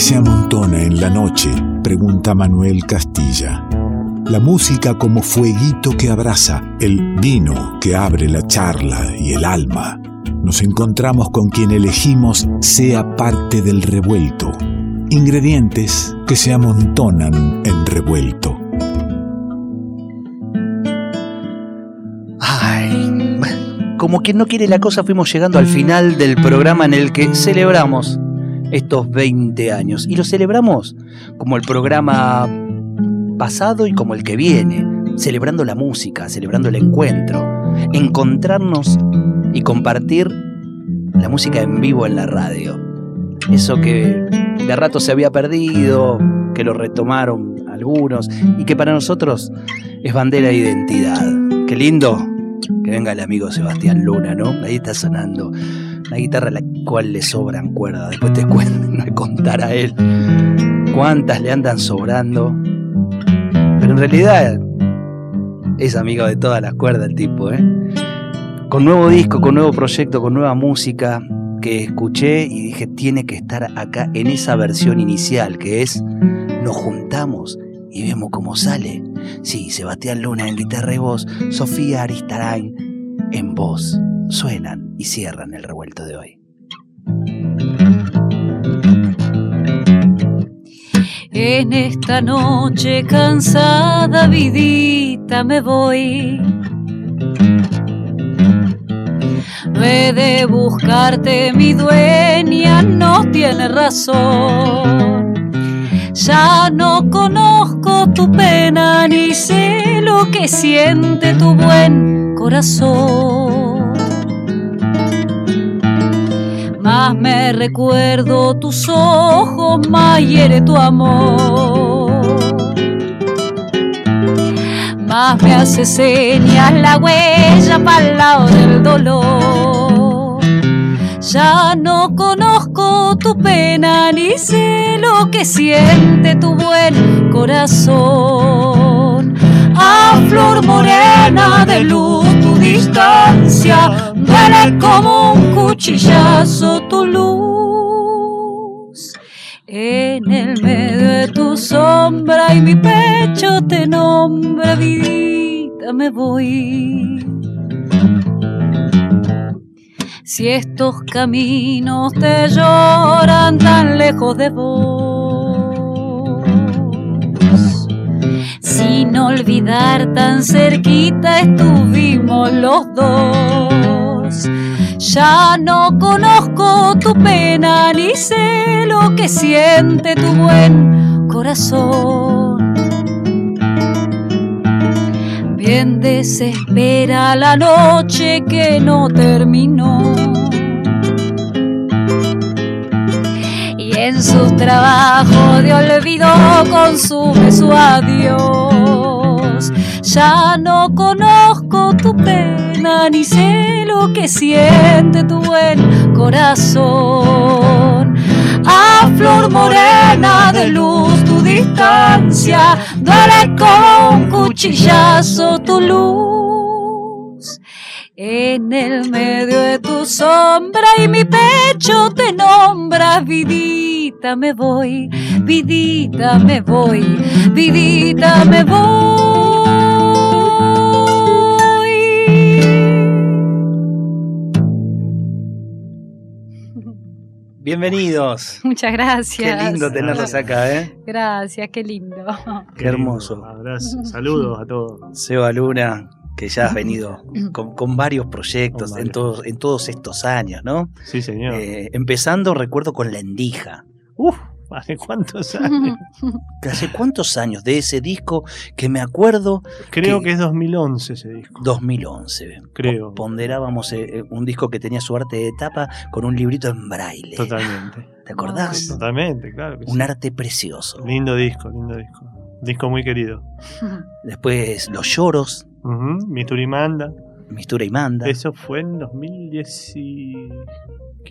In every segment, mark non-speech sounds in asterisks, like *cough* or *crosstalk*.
¿Qué se amontona en la noche? pregunta Manuel Castilla. La música como fueguito que abraza, el vino que abre la charla y el alma. Nos encontramos con quien elegimos sea parte del revuelto. Ingredientes que se amontonan en revuelto. Ay, como quien no quiere la cosa, fuimos llegando al final del programa en el que celebramos estos 20 años. Y lo celebramos como el programa pasado y como el que viene, celebrando la música, celebrando el encuentro, encontrarnos y compartir la música en vivo en la radio. Eso que de rato se había perdido, que lo retomaron algunos y que para nosotros es bandera de identidad. Qué lindo que venga el amigo Sebastián Luna, ¿no? Ahí está sonando una guitarra a la cual le sobran cuerdas. Después te *laughs* cuento, contar a él cuántas le andan sobrando. Pero en realidad es amigo de todas las cuerdas el tipo, ¿eh? Con nuevo disco, con nuevo proyecto, con nueva música que escuché y dije tiene que estar acá en esa versión inicial que es nos juntamos y vemos cómo sale. Sí, Sebastián Luna en guitarra y voz, Sofía Aristarain en voz. Suenan y cierran el revuelto de hoy. En esta noche cansada, vidita, me voy. No he de buscarte, mi dueña no tiene razón. Ya no conozco tu pena ni sé lo que siente tu buen corazón. Más me recuerdo tus ojos, más hiere tu amor. Más me hace señas la huella para el lado del dolor. Ya no conozco tu pena ni sé lo que siente tu buen corazón. A flor morena de luz tu distancia, duele como un cuchillazo tu luz. En el medio de tu sombra y mi pecho te nombra vida, me voy. Si estos caminos te lloran tan lejos de vos, sin olvidar tan cerquita estuvimos los dos. Ya no conozco tu pena ni sé lo que siente tu buen corazón. Bien desespera la noche que no terminó. Y en sus trabajos de olvido consume su adiós. Ya no conozco tu pena ni sé lo que siente tu buen corazón. A flor morena de luz tu distancia, duele como un cuchillazo tu luz. En el medio de tu sombra y mi pecho te nombra, vidita me voy, vidita me voy, vidita me voy. Bienvenidos. *laughs* Muchas gracias. Qué lindo tenerlos acá, ¿eh? Gracias, qué lindo. *laughs* Qué hermoso. Abrazo, saludos a todos. Seba Luna, que ya has venido *laughs* con, con varios proyectos Con en, todos, en todos estos años, ¿no? Sí, señor. Eh, empezando, recuerdo con La Endija. Uf, ¿hace cuántos *laughs* años? ¿Hace cuántos años de ese disco que me acuerdo? Creo que es 2011 ese disco. 2011. Creo. Ponderábamos eh, eh, un disco que tenía su arte de tapa con un librito en braille. Totalmente. *laughs* ¿Te acordás? Totalmente, claro. Que Un sí. arte precioso. Lindo disco, lindo disco. Disco muy querido. *laughs* Después Los Lloros, Ujú, Mistura y Manda. Mistura y Manda. Eso fue en 2015.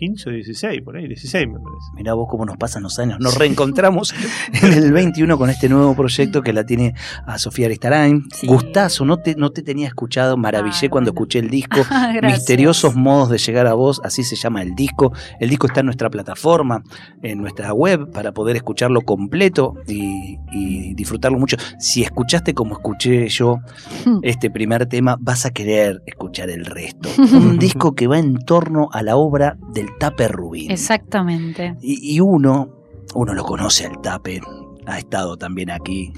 15 o 16, por ahí, 16 me parece. Mirá vos cómo nos pasan los años. Nos reencontramos *laughs* en el 21 con este nuevo proyecto que la tiene a Sofía Aristarain. Sí. Gustazo, no te, no te tenía escuchado, maravillé Ah, cuando bueno. escuché el *laughs* disco. Gracias. Misteriosos modos de llegar a vos, así se llama el disco. El disco está en nuestra plataforma, en nuestra web, para poder escucharlo completo y, y disfrutarlo mucho. Si escuchaste como escuché yo *laughs* este primer tema, vas a querer escuchar el resto. Un disco que va en torno a la obra del Tape Rubín. Exactamente. Y, y uno, uno lo conoce al Tape, ha estado también aquí,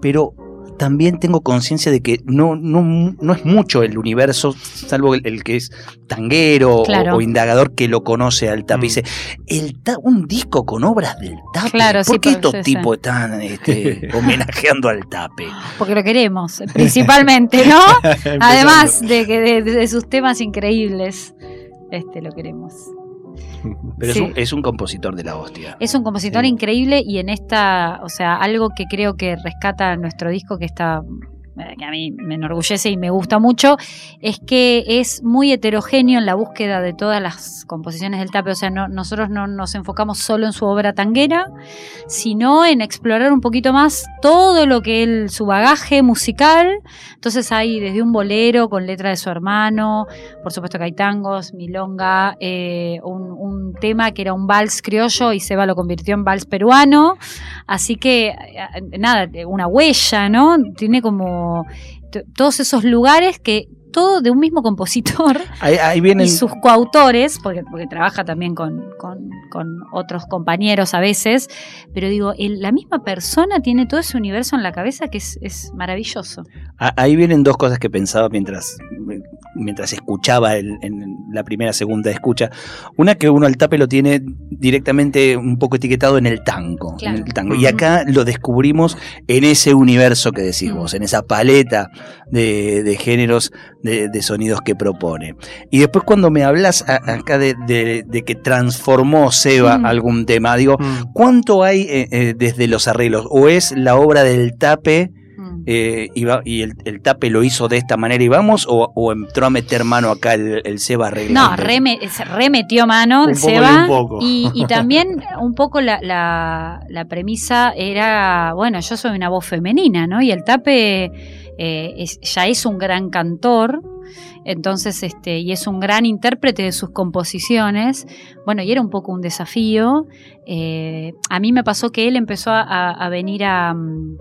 pero también tengo conciencia de que no, no, no es mucho el universo, salvo el, el que es tanguero o- Claro. o, indagador que lo conoce al Tape. Mm. Dice, el Ta- un disco con obras del Tape. Claro, ¿Por sí, qué estos tipos están este, *laughs* homenajeando al Tape? Porque lo queremos, *laughs* principalmente, ¿no? Además de, que de, de sus temas increíbles, este lo queremos. Pero Sí. es, un, es un compositor de la hostia. Es un compositor Sí. increíble y en esta, o sea, algo que creo que rescata nuestro disco que está que a mí me enorgullece y me gusta mucho, es que es muy heterogéneo en la búsqueda de todas las composiciones del tape. O sea, no, nosotros no nos enfocamos solo en su obra tanguera, sino en explorar un poquito más todo lo que él, su bagaje musical. Entonces hay desde un bolero con letra de su hermano, por supuesto que hay tangos, milonga, eh, un, un tema que era un vals criollo y Seba lo convirtió en vals peruano. Así que, eh, nada, una huella, ¿no? Tiene como todos esos lugares que todo de un mismo compositor *laughs* Ahí, ahí vienen. y sus coautores, porque, porque trabaja también con, con- con otros compañeros a veces, pero digo, el- la misma persona tiene todo ese universo en la cabeza que es, es maravilloso. Ahí vienen dos cosas que pensaba mientras, mientras escuchaba el- en la primera, segunda escucha. Una que uno al tape lo tiene directamente un poco etiquetado en el tango. en el tango. Y acá lo descubrimos en ese universo que decís vos, en esa paleta de, de géneros, de, de sonidos que propone. Y después cuando me hablas acá de, de- de que transformó Seba Mm. algún tema, digo, Mm. ¿cuánto hay eh, eh, desde los arreglos? ¿O es la obra del tape? Mm. eh, y, va- y el, el tape lo hizo de esta manera y vamos, o, o entró a meter mano acá el, el Seba arreglando? No, remetió mano, Un poco y Seba. un poco. Y, y *laughs* también un poco la, la- la premisa era, bueno, yo soy una voz femenina, ¿no? Y el tape eh, es- ya es un gran cantor, entonces, este, y es un gran intérprete de sus composiciones. Bueno, y era un poco un desafío. Eh, a mí me pasó que él empezó a, venir a, mm,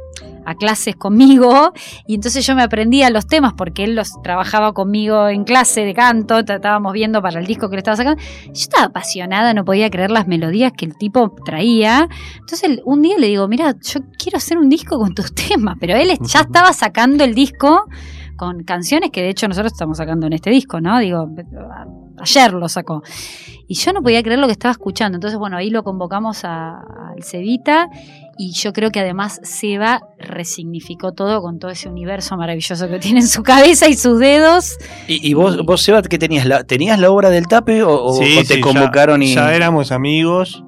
a clases conmigo y entonces yo me aprendía los temas porque él los trabajaba conmigo en clase de canto, estábamos viendo para el disco que le estaba sacando. Yo estaba apasionada, no podía creer las melodías que el tipo traía. Entonces un día le digo, mira, yo quiero hacer un disco con tus temas, pero él ya estaba sacando el disco con canciones que de hecho nosotros estamos sacando en este disco, ¿no? Digo, ayer lo sacó. Y yo no podía creer lo que estaba escuchando. Entonces, bueno, ahí lo convocamos a- al Cevita y yo creo que además Seba resignificó todo con todo ese universo maravilloso que tiene en su cabeza y sus dedos. ¿Y, y vos, vos, Seba, qué tenías? La, ¿Tenías la obra del tape o, o- Sí, o te sí, convocaron ya, y.? ya éramos amigos.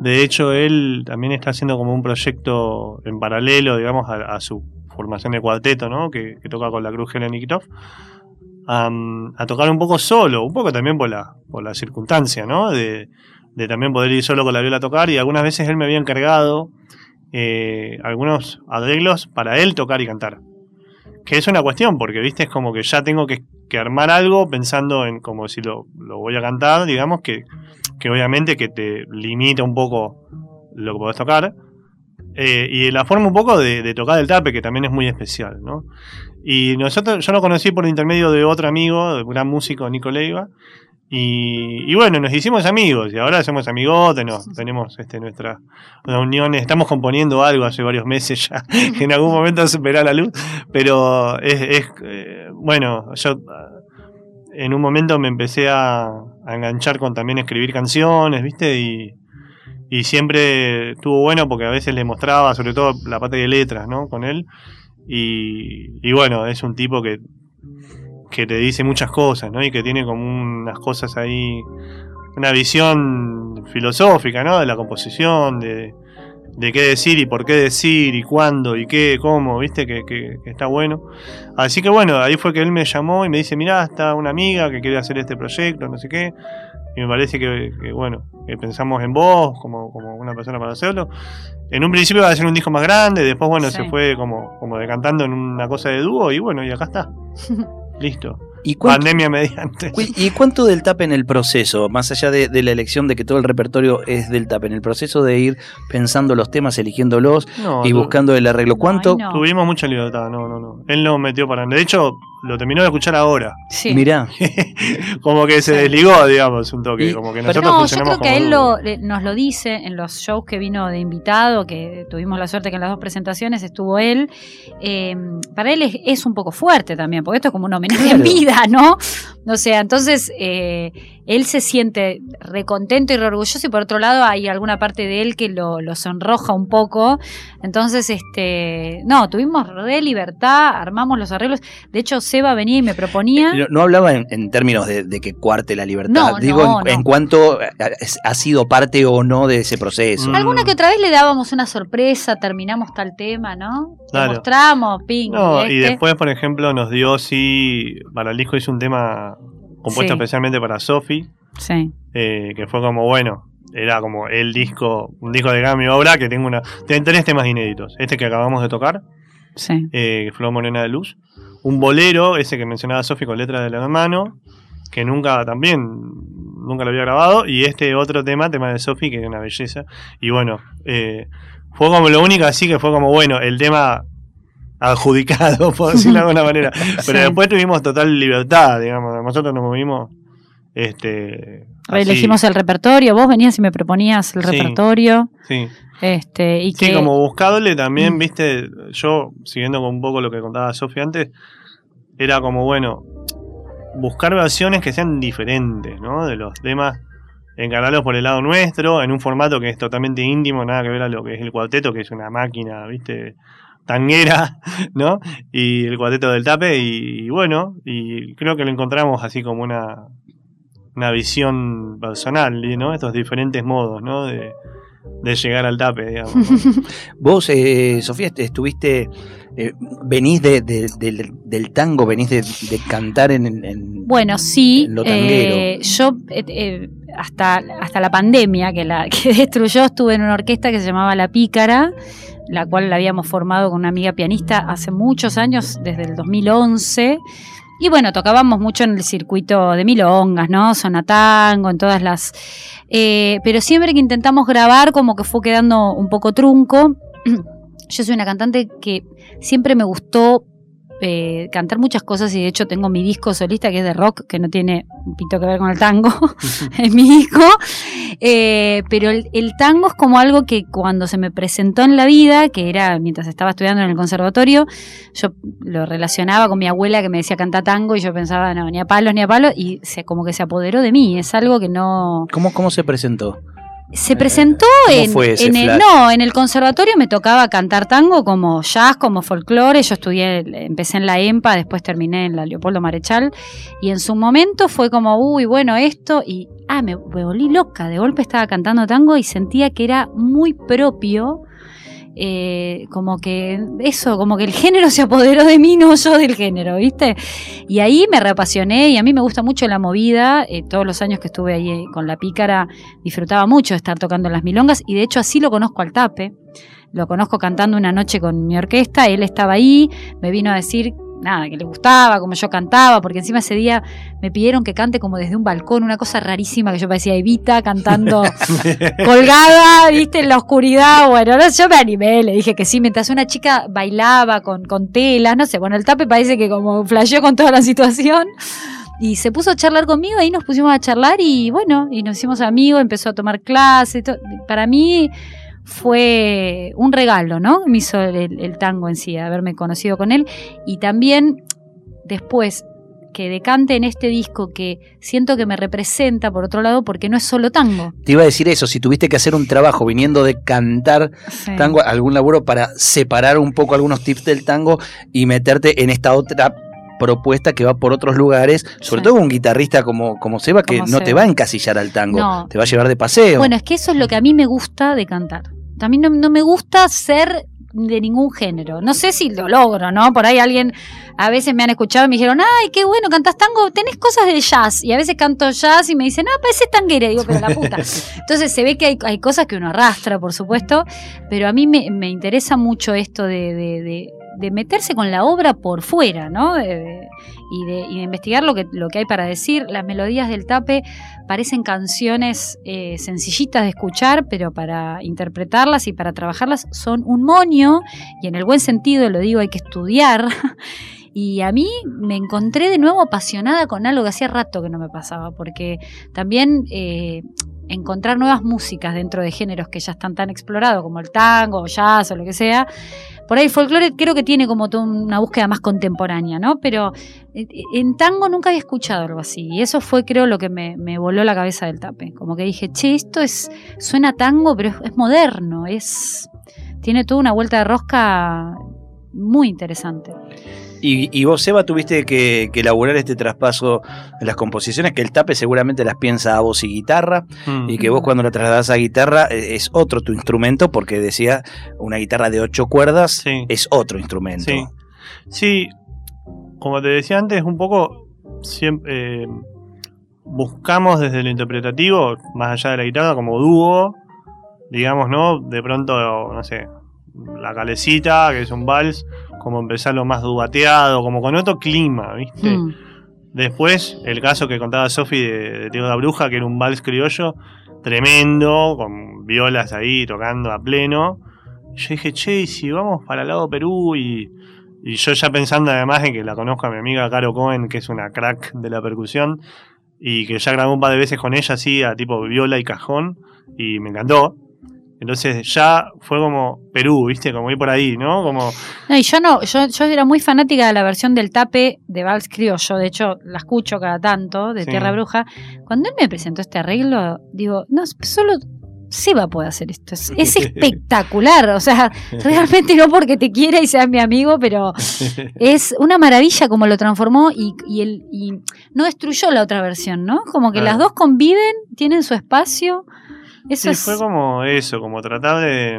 De hecho, él también está haciendo como un proyecto en paralelo, digamos, a, a su formación de cuarteto, ¿no? Que, toca con la Cruz Helen Nikitov. am, a tocar un poco solo, un poco también por la, por la circunstancia, ¿no? De, de también poder ir solo con la viola a tocar. Y algunas veces él me había encargado eh, algunos arreglos para él tocar y cantar. Que es una cuestión, porque, viste, es como que ya tengo que, que armar algo pensando en como si lo, lo voy a cantar, digamos, que, que obviamente que te limita un poco lo que podés tocar. Eh, y la forma un poco de, tocar el tape, que también es muy especial, ¿no? Y nosotros, yo lo conocí por intermedio de otro amigo, un gran músico, Nico Leiva. Y, bueno, nos hicimos amigos y ahora somos amigotes, nos, tenemos este, nuestras reuniones, estamos componiendo algo hace varios meses ya, *laughs* que en algún momento se verá la luz, pero es, es, eh, bueno, yo en un momento me empecé a, a enganchar con también escribir canciones, ¿viste? Y, y siempre estuvo bueno porque a veces le mostraba, sobre todo la parte de letras, ¿no? Con él. Y, y bueno, es un tipo que, que te dice muchas cosas, ¿no? Y que tiene como unas cosas ahí, una visión filosófica, ¿no? De la composición, de, de qué decir y por qué decir y cuándo y qué, cómo, ¿viste? Que, que- que está bueno. Así que bueno, ahí fue que él me llamó y me dice, mirá, está una amiga que quiere hacer este proyecto, no sé qué. Y me parece que, que, bueno, que pensamos en vos como, como una persona para hacerlo. En un principio iba a ser un disco más grande, después bueno, Sí. se fue como, como decantando en una cosa de dúo y bueno, y acá está. *laughs* Listo. ¿Y cuánto, Pandemia mediante. ¿Y cuánto del TAP en el proceso? Más allá de, de la elección de que todo el repertorio es del TAP, en el proceso de ir pensando los temas, eligiéndolos No, y buscando el arreglo. ¿Cuánto? No. Tuvimos mucha libertad, no, no, no. Él no metió para De hecho, lo terminó de escuchar ahora. Sí. Mirá, *laughs* como que se desligó, digamos, un toque. Y- como que pero nosotros No, yo creo que a él lo, nos lo dice en los shows que vino de invitado, que tuvimos la suerte que en las dos presentaciones estuvo él. Eh, para él es, es un poco fuerte también, porque esto es como un homenaje en vida, ¿no? O sea, entonces eh, él se siente recontento y re orgulloso y por otro lado hay alguna parte de él que lo, lo sonroja un poco. Entonces, este, no, tuvimos re libertad, armamos los arreglos. De hecho, Seba venía y me proponía... no, no hablaba en, en términos de, de que cuarte la libertad. No, Digo, no, en, no. en cuanto ha sido parte o no de ese proceso. Mm. Alguna que otra vez le dábamos una sorpresa, terminamos tal tema, ¿no? Claro. mostramos, ping. No, y este. después, por ejemplo, nos dio, sí, para el disco hizo un tema compuesto Sí. especialmente para Sofi, Sí. eh, que fue como, bueno, era como el disco, un disco de Gami Obra que tengo una. Tiene tres temas inéditos. Este que acabamos de tocar, Sí. eh, Flor Morena de Luz. Un bolero, ese que mencionaba Sofi con letra del hermano, que nunca también, nunca lo había grabado. Y este otro tema, tema de Sofi, que es una belleza. Y bueno, eh, fue como lo único así que fue como, bueno, el tema adjudicado, *laughs* por decirlo de alguna manera. *laughs* Pero Sí. después tuvimos total libertad, digamos. Nosotros nos movimos. Este. Elegimos el repertorio, vos venías y me proponías el Sí. repertorio. Sí. Este, y Sí, que como buscable también, Mm. viste, yo, siguiendo con un poco lo que contaba Sofía antes, era como, bueno, buscar versiones que sean diferentes, ¿no? De los temas, encararlos por el lado nuestro, en un formato que es totalmente íntimo, nada que ver a lo que es el cuarteto, que es una máquina, viste, tanguera, ¿no? Y el cuarteto del tape, y, y bueno, y creo que lo encontramos así como una, una visión personal, ¿no? Estos diferentes modos, ¿no? De, de llegar al tape, digamos. ¿no? *laughs* Vos, eh, Sofía, est- estuviste, eh, venís de- de- del, del tango, venís de, de cantar en, en- en- Bueno, sí, en lo tanguero. eh, yo eh, eh, hasta, hasta la pandemia que, la, *laughs* que destruyó estuve en una orquesta que se llamaba La Pícara, la cual la habíamos formado con una amiga pianista hace muchos años, desde el 2011. Y bueno, tocábamos mucho en el circuito de milongas, ¿no? Sonatango, en todas las... eh, pero siempre que intentamos grabar como que fue quedando un poco trunco. *clears throat* Yo soy una cantante que siempre me gustó eh, cantar muchas cosas y de hecho tengo mi disco solista que es de rock, que no tiene un pito que ver con el tango, *laughs* *laughs* es mi disco. Eh, pero el, el tango es como algo que cuando se me presentó en la vida, que era mientras estaba estudiando en el conservatorio, yo lo relacionaba con mi abuela que me decía canta tango y yo pensaba, no, ni a palos, ni a palos, y se, como que se apoderó de mí, es algo que no... ¿Cómo, ¿Cómo se presentó? Se presentó ¿Cómo en, el, no, en el conservatorio me tocaba cantar tango como jazz, como folclore. Yo estudié, empecé en la EMPA, después terminé en la Leopoldo Marechal. Y en su momento fue como, uy, bueno, esto. Y, ah, me, me volví loca. De golpe estaba cantando tango y sentía que era muy propio. Eh, como que eso, como que el género se apoderó de mí, no yo del género, ¿viste? Y ahí me reapasioné y a mí me gusta mucho la movida. eh, todos los años que estuve ahí eh, con la pícara disfrutaba mucho estar tocando las milongas y de hecho así lo conozco al tape. Lo conozco cantando una noche con mi orquesta, él estaba ahí, me vino a decir nada, que le gustaba, como yo cantaba, porque encima ese día me pidieron que cante como desde un balcón, una cosa rarísima que yo parecía Evita cantando *laughs* colgada, viste, en la oscuridad. Bueno, no, yo me animé, le dije que sí, mientras una chica bailaba con, con telas, no sé, bueno, el tape parece que como flasheó con toda la situación. Y se puso a charlar conmigo, ahí nos pusimos a charlar y bueno, y nos hicimos amigos, empezó a tomar clases. Para mí fue un regalo, ¿no? Me hizo el, el tango en sí, haberme conocido con él. Y también después que decante en este disco que siento que me representa, por otro lado, porque no es solo tango. Te iba a decir eso, si tuviste que hacer un trabajo viniendo de cantar Sí. tango, algún laburo para separar un poco algunos tips del tango y meterte en esta otra propuesta que va por otros lugares, sobre Sí. todo un guitarrista como, como Seba, que Como no te va a encasillar al tango, No. te va a llevar de paseo. Bueno, es que eso es lo que a mí me gusta de cantar. También no, no me gusta ser de ningún género. No sé si lo logro, ¿no? Por ahí alguien, a veces me han escuchado y me dijeron, ay, qué bueno, cantas tango, tenés cosas de jazz. Y a veces canto jazz y me dicen, ah, parece tanguera. Digo, pero la puta. *laughs* Entonces se ve que hay, hay cosas que uno arrastra, por supuesto, pero a mí me, me interesa mucho esto de, de, de de meterse con la obra por fuera, ¿no? Eh, y, de, investigar lo que, lo que hay para decir. Las melodías del tape parecen canciones eh, sencillitas de escuchar, pero para interpretarlas y para trabajarlas son un moño, y en el buen sentido lo digo, hay que estudiar. *laughs* Y a mí me encontré de nuevo apasionada con algo que hacía rato que no me pasaba, porque también eh, encontrar nuevas músicas dentro de géneros que ya están tan explorados, como el tango o jazz o lo que sea, por ahí folclore creo que tiene como una búsqueda más contemporánea, ¿no? Pero eh, en tango nunca había escuchado algo así. Y eso fue, creo, lo que me, me voló la cabeza del tape. Como que dije, che, esto es, suena tango, pero es, es moderno, es. tiene toda una vuelta de rosca muy interesante. Y, y, vos, Seba, tuviste que, que, elaborar este traspaso en las composiciones, que el tape seguramente las piensa a voz y guitarra, mm. y que vos cuando la trasladás a guitarra es otro tu instrumento, porque decía, una guitarra de ocho cuerdas sí. es otro instrumento. Sí. sí, como te decía antes, un poco siempre eh, buscamos desde lo interpretativo, más allá de la guitarra, como dúo, digamos, ¿no? De pronto, no sé, la calecita, que es un vals, como empezarlo más dubateado, como con otro clima, ¿viste? Mm. Después, el caso que contaba Sofi de, de Tío la Bruja, que era un vals criollo tremendo, con violas ahí tocando a pleno. Yo dije, che, si vamos para el lado Perú y, y yo ya pensando además en que la conozco a mi amiga Caro Cohen, que es una crack de la percusión, y que ya grabé un par de veces con ella así, a tipo viola y cajón, y me encantó. Entonces ya fue como Perú, ¿viste? Como ir por ahí, ¿no? Como... No, y yo no, yo, yo era muy fanática de la versión del tape de Vals Criollo, de hecho la escucho cada tanto, de sí. Tierra Bruja. Cuando él me presentó este arreglo, digo, no, solo Seba puede hacer esto. Es, es, *laughs* espectacular. O sea, realmente no porque te quiera y seas mi amigo, pero *laughs* es una maravilla como lo transformó y, y, el, y no destruyó la otra versión, ¿no? Como que ah. las dos conviven, tienen su espacio. Eso sí, es... fue como eso, como tratar de,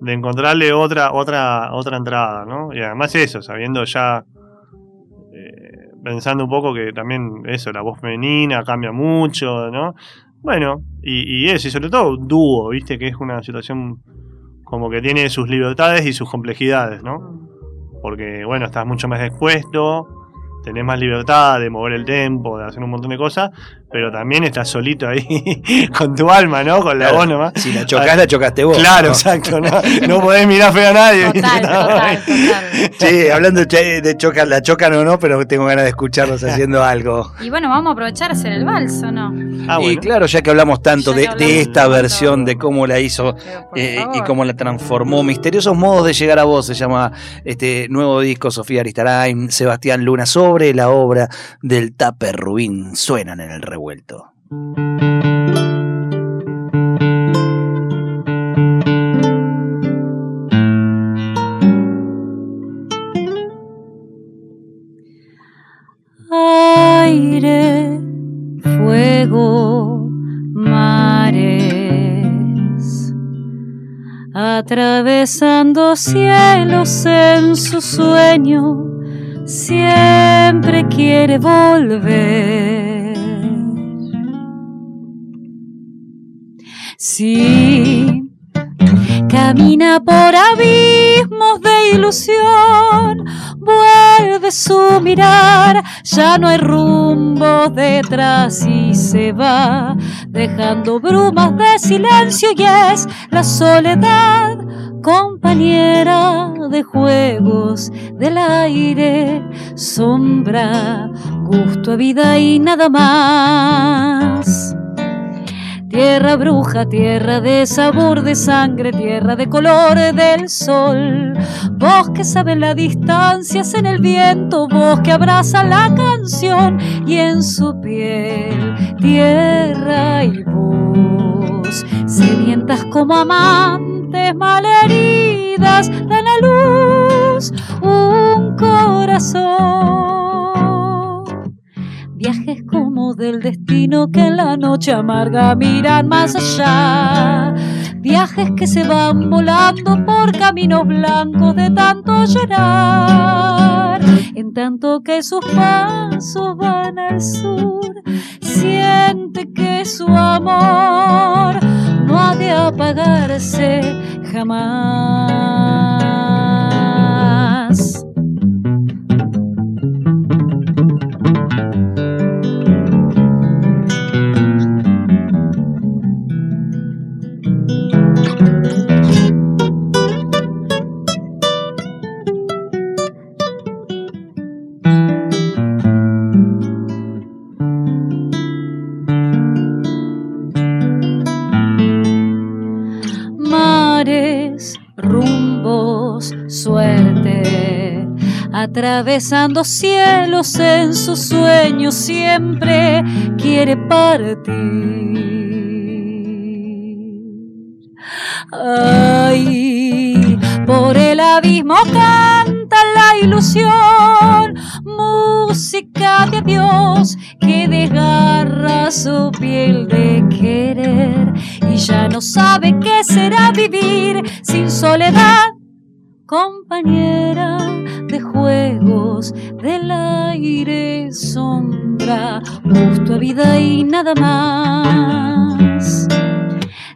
de, encontrarle otra, otra, otra entrada, ¿no? Y además eso, sabiendo ya, eh, pensando un poco que también eso, la voz femenina cambia mucho, ¿no? Bueno, y, y eso, y sobre todo un dúo, ¿viste? Que es una situación como que tiene sus libertades y sus complejidades, ¿no? Porque, bueno, estás mucho más expuesto, tenés más libertad de mover el tempo, de hacer un montón de cosas, pero también estás solito ahí *laughs* con tu alma, ¿no? Con la claro. voz nomás. Si la chocás, la chocaste vos. Claro, ¿no? exacto. No, no podés mirar feo a nadie. Total, *laughs* total, total. Sí, hablando de chocar, la chocan o no, pero tengo ganas de escucharlos *laughs* haciendo algo. Y bueno, vamos a aprovechar a hacer el vals, ¿o no? Ah, bueno. Y claro, ya que hablamos tanto de, hablamos de, esta tanto, versión, de cómo la hizo eh, y cómo la transformó, Misteriosos Modos de Llegar a Vos, se llama este nuevo disco, Sofía Aristarain, Sebastián Luna, sobre la obra del Taper Rubín. Suenan en el revuelo Aire, fuego, mares, atravesando cielos en su sueño, siempre quiere volver. Sí, camina por abismos de ilusión, vuelve su mirar, ya no hay rumbo detrás y se va, dejando brumas de silencio y es la soledad, compañera de juegos del aire, sombra, gusto a vida y nada más. Tierra bruja, tierra de sabor de sangre, tierra de color del sol. Vos que sabes las distancias en el viento, vos que abraza la canción y en su piel, tierra y voz. Sedientas como amantes malheridas, dan a luz un corazón Viajes como del destino que en la noche amarga miran más allá. Viajes que se van volando por caminos blancos de tanto llorar. En tanto que sus pasos van al sur, siente que su amor no ha de apagarse jamás. Atravesando cielos en sus sueños siempre quiere partir. Ay, por el abismo canta la ilusión, música de Dios que desgarra su piel de querer y ya no sabe qué será vivir sin soledad, compañera gusto a vida y nada más.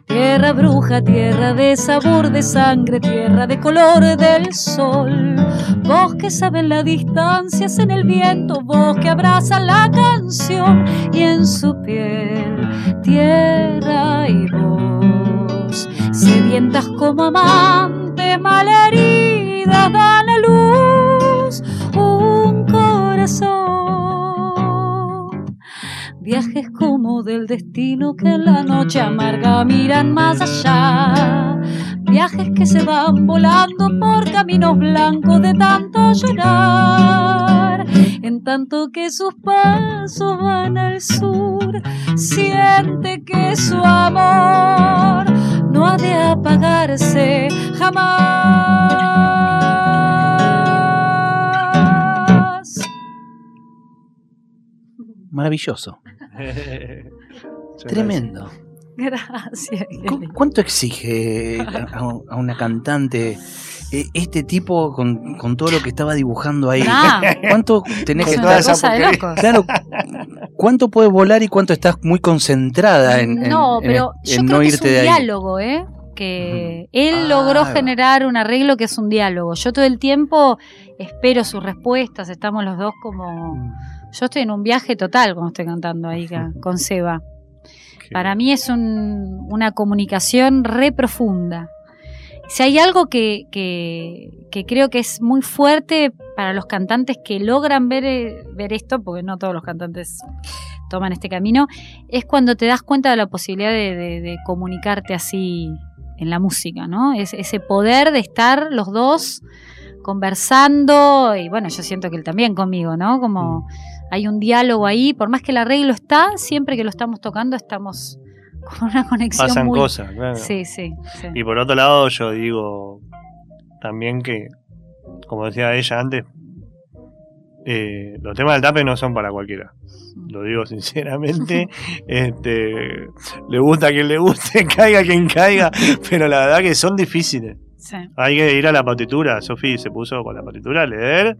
Tierra bruja, tierra de sabor de sangre, tierra de color del sol. Vos que sabes las distancias en el viento, vos que abrazas la canción y en su piel, tierra y voz. Sedientas como amantes, malheridas, dan a luz un corazón. Viajes como del destino que en la noche amarga miran más allá. Viajes que se van volando por caminos blancos de tanto llorar. En tanto que sus pasos van al sur, siente que su amor no ha de apagarse jamás. Maravilloso. *laughs* Tremendo. Gracias. ¿Cu- ¿Cuánto exige a, a una cantante eh, este tipo con, con todo lo que estaba dibujando ahí? Ah, *laughs* ¿Cuánto tenés es que estar? cosa de locos. Claro, ¿cuánto puedes volar y cuánto estás muy concentrada en, en- no, en- pero en yo no creo que es irte un de ahí? diálogo, ¿eh? Que él Ah, logró generar un arreglo que es un diálogo. Yo todo el tiempo espero sus respuestas, estamos los dos como... Yo estoy en un viaje total cuando estoy cantando ahí *laughs* con Seba. Para mí es un- una comunicación re profunda. Si hay algo que, que- que creo que es muy fuerte para los cantantes que logran ver, eh, ver esto, porque no todos los cantantes toman este camino, es cuando te das cuenta de la posibilidad de, de- de comunicarte así en la música, ¿no? Es, ese poder de estar los dos conversando, y bueno, yo siento que él también conmigo, ¿no? Como hay un diálogo ahí, por más que el arreglo está, siempre que lo estamos tocando estamos *laughs* con una conexión Pasan muy... cosas, claro. Sí, sí, sí. Y por otro lado, yo digo también que, como decía ella antes, eh, los temas del tape no son para cualquiera. Lo digo *laughs* sinceramente. este, le gusta a quien le guste, *laughs* caiga quien caiga, pero la verdad que son difíciles. Hay que ir a la partitura. Sofi se puso con la partitura a leer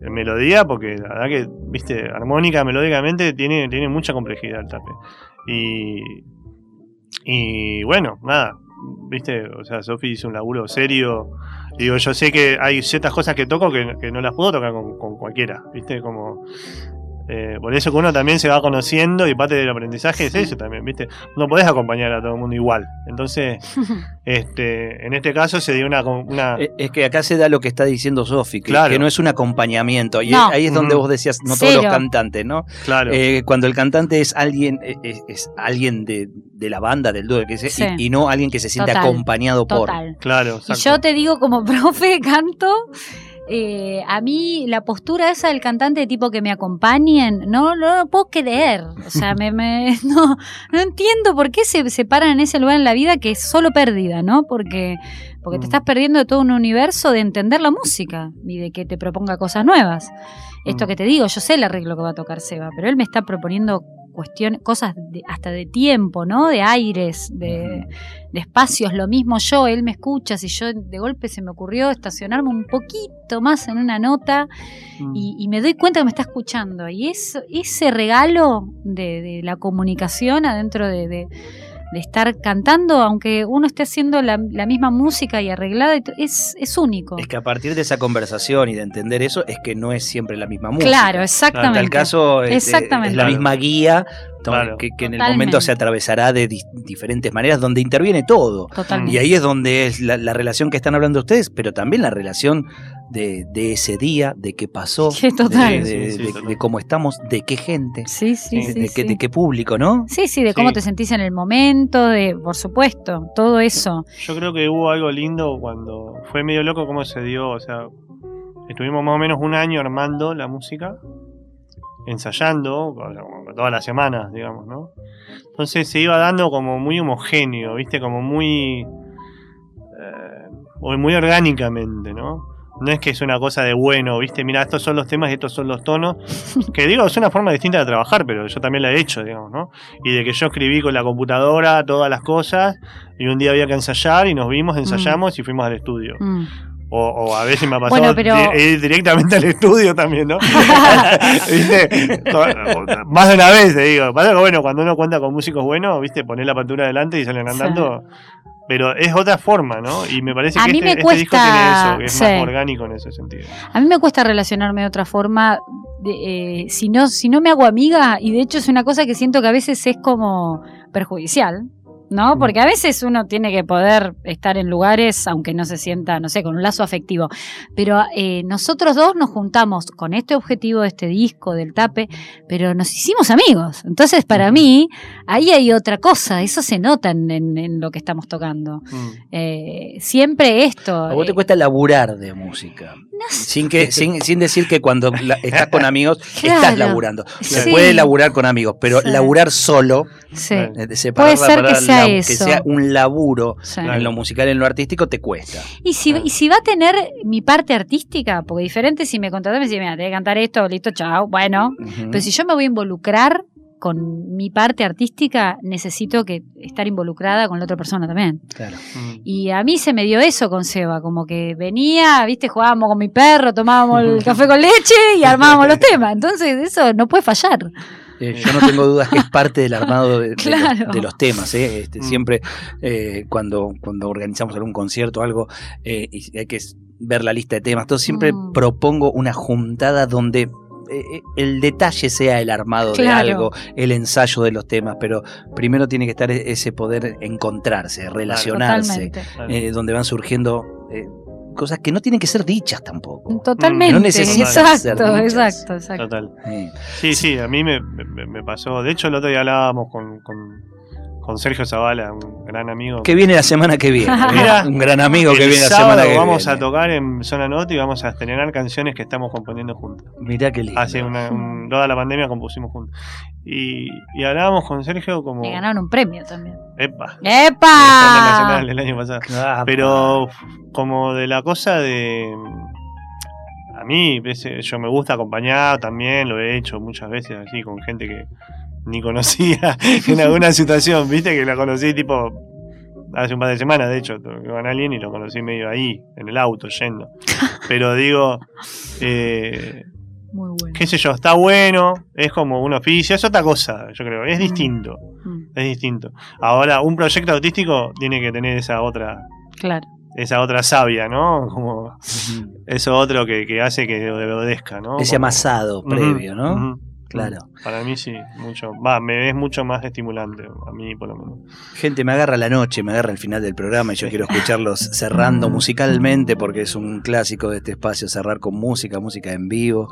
eh, melodía, porque la verdad que, viste, armónica, melódicamente, tiene, tiene mucha complejidad el tape. Y, y bueno, nada, viste, o sea, Sofi hizo un laburo serio. Digo, yo sé que hay ciertas cosas que toco que, que no las puedo tocar con, con cualquiera, viste, como. Eh, por eso que uno también se va conociendo y parte del aprendizaje es eso también, ¿viste? No podés acompañar a todo el mundo igual. Entonces, *laughs* este, en este caso se dio una, una Eh, Es que acá se da lo que está diciendo Sofi, que, Claro. que no es un acompañamiento. Y No. ahí es donde vos decías, no todos los cantantes, ¿no? claro. Eh, cuando el cantante es alguien, eh, es, es alguien de, de la banda, del dúo, que sea, Sí. y, y no alguien que se siente Total, acompañado por. Total. claro, Y yo te digo, como *laughs* profe de canto, eh, a mí la postura esa del cantante tipo que me acompañen, no, no lo puedo creer. O sea, me, me- *laughs* no, no entiendo por qué se separan en ese lugar en la vida que es solo pérdida, ¿no? Porque, porque te Mm. estás perdiendo de todo un universo de entender la música y de que te proponga cosas nuevas. Esto Mm. que te digo, yo sé el arreglo que va a tocar Seba, pero él me está proponiendo cosas de- hasta de tiempo, ¿no? De aires, de, de espacios, lo mismo yo, él me escucha, si yo de golpe se me ocurrió estacionarme un poquito más en una nota Mm. y, y me doy cuenta que me está escuchando. Y eso, ese regalo de, de la comunicación adentro de, de- estar cantando, aunque uno esté haciendo la, la misma música y arreglada, es, es único. Es que a partir de esa conversación y de entender eso, es que no es siempre la misma música. Claro, En exactamente. tal caso, este, Exactamente. es la misma guía Claro. que, que en el momento se atravesará de di- diferentes maneras, donde interviene todo. Totalmente. Y ahí es donde es la, la relación que están hablando ustedes, pero también la relación de, de ese día, de qué pasó, *laughs* Sí, total. de, Sí, de- sí, de- total. de cómo estamos, de qué gente, Sí, sí, de, sí. de qué, de qué público, ¿no? Sí, sí, de cómo Sí. te sentís en el momento, de, por supuesto, todo eso. Yo creo que hubo algo lindo cuando fue medio loco cómo se dio, o sea, estuvimos más o menos un año armando la música, ensayando, todas las semanas, digamos, ¿no? Entonces se iba dando como muy homogéneo, ¿viste? Como muy... eh, o muy orgánicamente, ¿no? No es que es una cosa de bueno, ¿viste? Mira, estos son los temas y estos son los tonos. *laughs* Que digo, es una forma distinta de trabajar, pero yo también la he hecho, digamos, ¿no? Y de que yo escribí con la computadora todas las cosas y un día había que ensayar y nos vimos, ensayamos y fuimos al estudio. Mm. O, o a veces me ha pasado Bueno, pero- di- ir directamente al estudio también, ¿no? *laughs* *laughs* Más de una vez, te digo. Pasa que, bueno, cuando uno cuenta con músicos buenos, ¿viste? Poner la partitura adelante y salen andando. Pero es otra forma, ¿no? Y me parece A que mí este, me este disco tiene eso, que es sí. más orgánico en ese sentido. A mí me cuesta relacionarme de otra forma. de, eh, si, no, si no me hago amiga, y de hecho es una cosa que siento que a veces es como perjudicial, ¿no? Mm. Porque a veces uno tiene que poder estar en lugares, aunque no se sienta, no sé, con un lazo afectivo. Pero eh, nosotros dos nos juntamos con este objetivo de este disco, del tape, pero nos hicimos amigos. Entonces, para mí, ahí hay otra cosa, eso se nota en, en- en lo que estamos tocando. Mm. Eh, siempre esto. A vos te eh, cuesta laburar de música. Sin, que, sin, sin decir que cuando la- estás con amigos *laughs* estás laburando. Se Sí. puede laburar con amigos, pero Sí. laburar solo, sí, Claro. separar Puede la ser que palabra sea lab- eso. sea un laburo sí. en lo musical, en lo artístico, te cuesta. Y si, y si va a tener mi parte artística, porque diferente si me contratan, me dicen, mira, tenés que cantar esto, listo, chao, bueno. Pero si yo me voy a involucrar con mi parte artística, necesito que estar involucrada con la otra persona también. Claro. Mm. Y a mí se me dio eso con Seba, como que venía, viste, jugábamos con mi perro, tomábamos el *laughs* café con leche y armábamos los *laughs* temas. Entonces eso no puede fallar. Eh, yo no tengo dudas que es parte del armado de, los, de los temas. ¿eh? Este, Mm. Siempre eh, cuando, cuando organizamos algún concierto o algo, eh, y hay que ver la lista de temas, todo siempre Mm. propongo una juntada donde eh, el detalle sea el armado de algo, el ensayo de los temas, pero primero tiene que estar e- ese poder encontrarse, relacionarse. Claro. eh, donde van surgiendo eh, cosas que no tienen que ser dichas tampoco. Totalmente. No necesitan exacto, exacto, exacto. Total. Sí, sí, a mí me, me- me pasó. De hecho, el otro día hablábamos con, con, con Sergio Zavala, un gran amigo. que viene la semana que viene. *laughs* Mira, un gran amigo que viene la semana que vamos viene. a tocar en Zona Norte y vamos a estrenar canciones que estamos componiendo juntos. Mirá qué lindo. Hace una, un- toda la pandemia compusimos juntos. Y, y hablábamos con Sergio como... Me ganaron un premio también. Epa. ¡Epa! El año pasado. Ah, Pero como de la cosa de... A mí, yo me gusta acompañar también, lo he hecho muchas veces así con gente que ni conocía *laughs* en alguna situación, viste que la conocí tipo hace un par de semanas, de hecho, con alguien y lo conocí medio ahí, en el auto, yendo. Pero digo, eh, Muy bueno. qué sé yo, está bueno, es como un oficio, es otra cosa, yo creo, es Mm. distinto, Mm, es distinto. Ahora, un proyecto artístico tiene que tener esa otra, Claro. esa otra savia, ¿no? Como eso otro que, que hace que obedezca, ¿no? Ese Como- amasado previo, ¿no? Claro. Para mí sí, mucho. Va, me es mucho más estimulante, a mí por lo menos. Gente, me agarra la noche, me agarra el final del programa y yo quiero escucharlos *laughs* cerrando musicalmente porque es un clásico de este espacio, cerrar con música, música en vivo.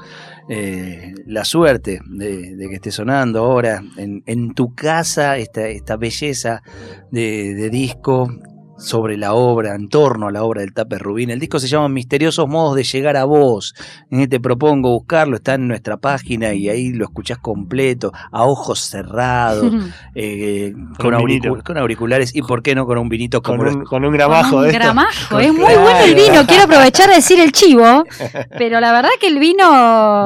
Eh, la suerte de, de que esté sonando ahora en, en tu casa esta, esta belleza de, de disco sobre la obra, en torno a la obra del Tape Rubín. El disco se llama Misteriosos Modos de Llegar a Vos. Eh, te propongo buscarlo, está en nuestra página y ahí lo escuchás completo, a ojos cerrados, *laughs* eh, con, auriculares y, ¿por qué no, con un vinito como Con un, con un gramajo Con un de esto. gramajo. Es muy Claro. bueno el vino. Quiero aprovechar de decir el chivo. *laughs* Pero la verdad que el vino.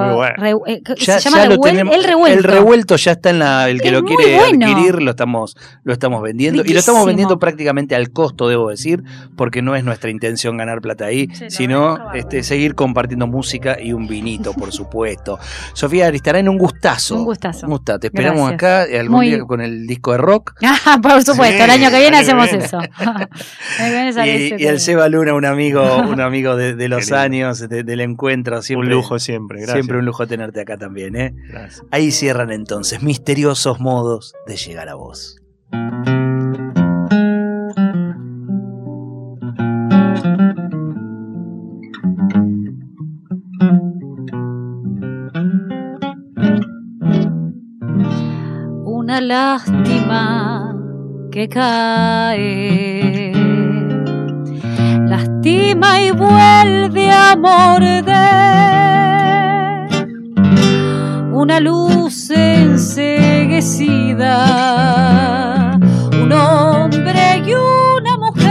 Muy bueno. re- eh, Ya- se llama revuel- tenemos- el revuelto. El revuelto ya está en la. El que Es lo quiere bueno. adquirir lo estamos, lo estamos vendiendo. Y lo estamos vendiendo prácticamente al costo, debo decir, porque no es nuestra intención ganar plata ahí, Sí, sino este, seguir compartiendo música y un vinito, por supuesto. *laughs* Sofía Aristarán, un gustazo. Un gustazo. Un gustazo. Te esperamos Gracias. acá eh, algún Muy- día con el disco de rock. *laughs* Ah, por supuesto, Sí, el año que viene hacemos viene. eso. *laughs* Y, y el. Seba Luna, un amigo, un amigo de, de los años, de- del encuentro. Siempre, un lujo siempre, gracias. Siempre un lujo tenerte acá también, ¿eh? Gracias. Ahí cierran entonces misteriosos modos de llegar a vos. Cae. Lastima y vuelve a morder. Una luz enseguecida. Un hombre y una mujer.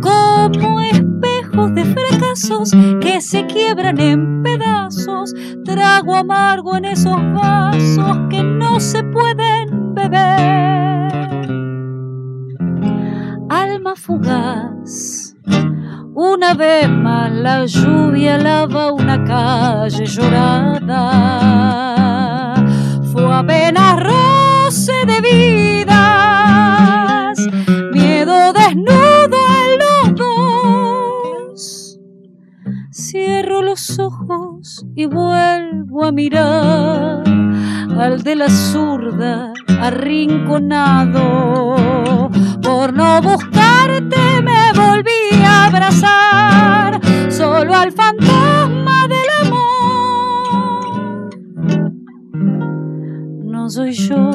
Como espejos de fracasos que se quiebran en pedazos. Trago amargo en esos vasos que no se pueden Alma fugaz. Una vez más la lluvia lava una calle llorada. Fue apenas roce de vidas, miedo desnudo en los dos. Cierro los ojos y vuelvo a mirar al de la zurda arrinconado. Por no buscarte me volví a abrazar solo al fantasma del amor. No soy yo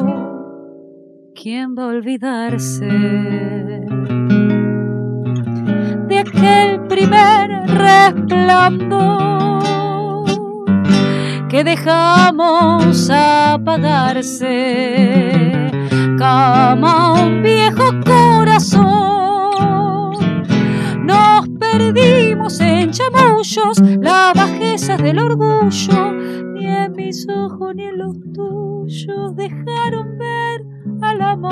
quien va a olvidarse de aquel primer resplandor que dejamos apagarse como un viejo corazón. Nos perdimos en chamullos, las bajezas del orgullo, ni en mis ojos ni en los tuyos dejaron ver al amor.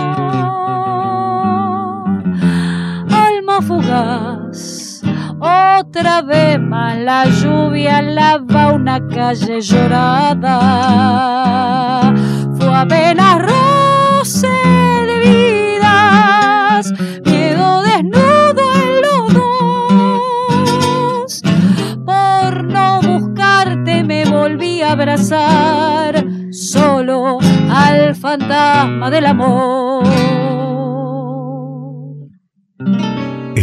Alma fugaz, otra vez más la lluvia lava una calle llorada. Fue apenas roce de vidas, miedo desnudo en los dos. Por no buscarte me volví a abrazar solo al fantasma del amor.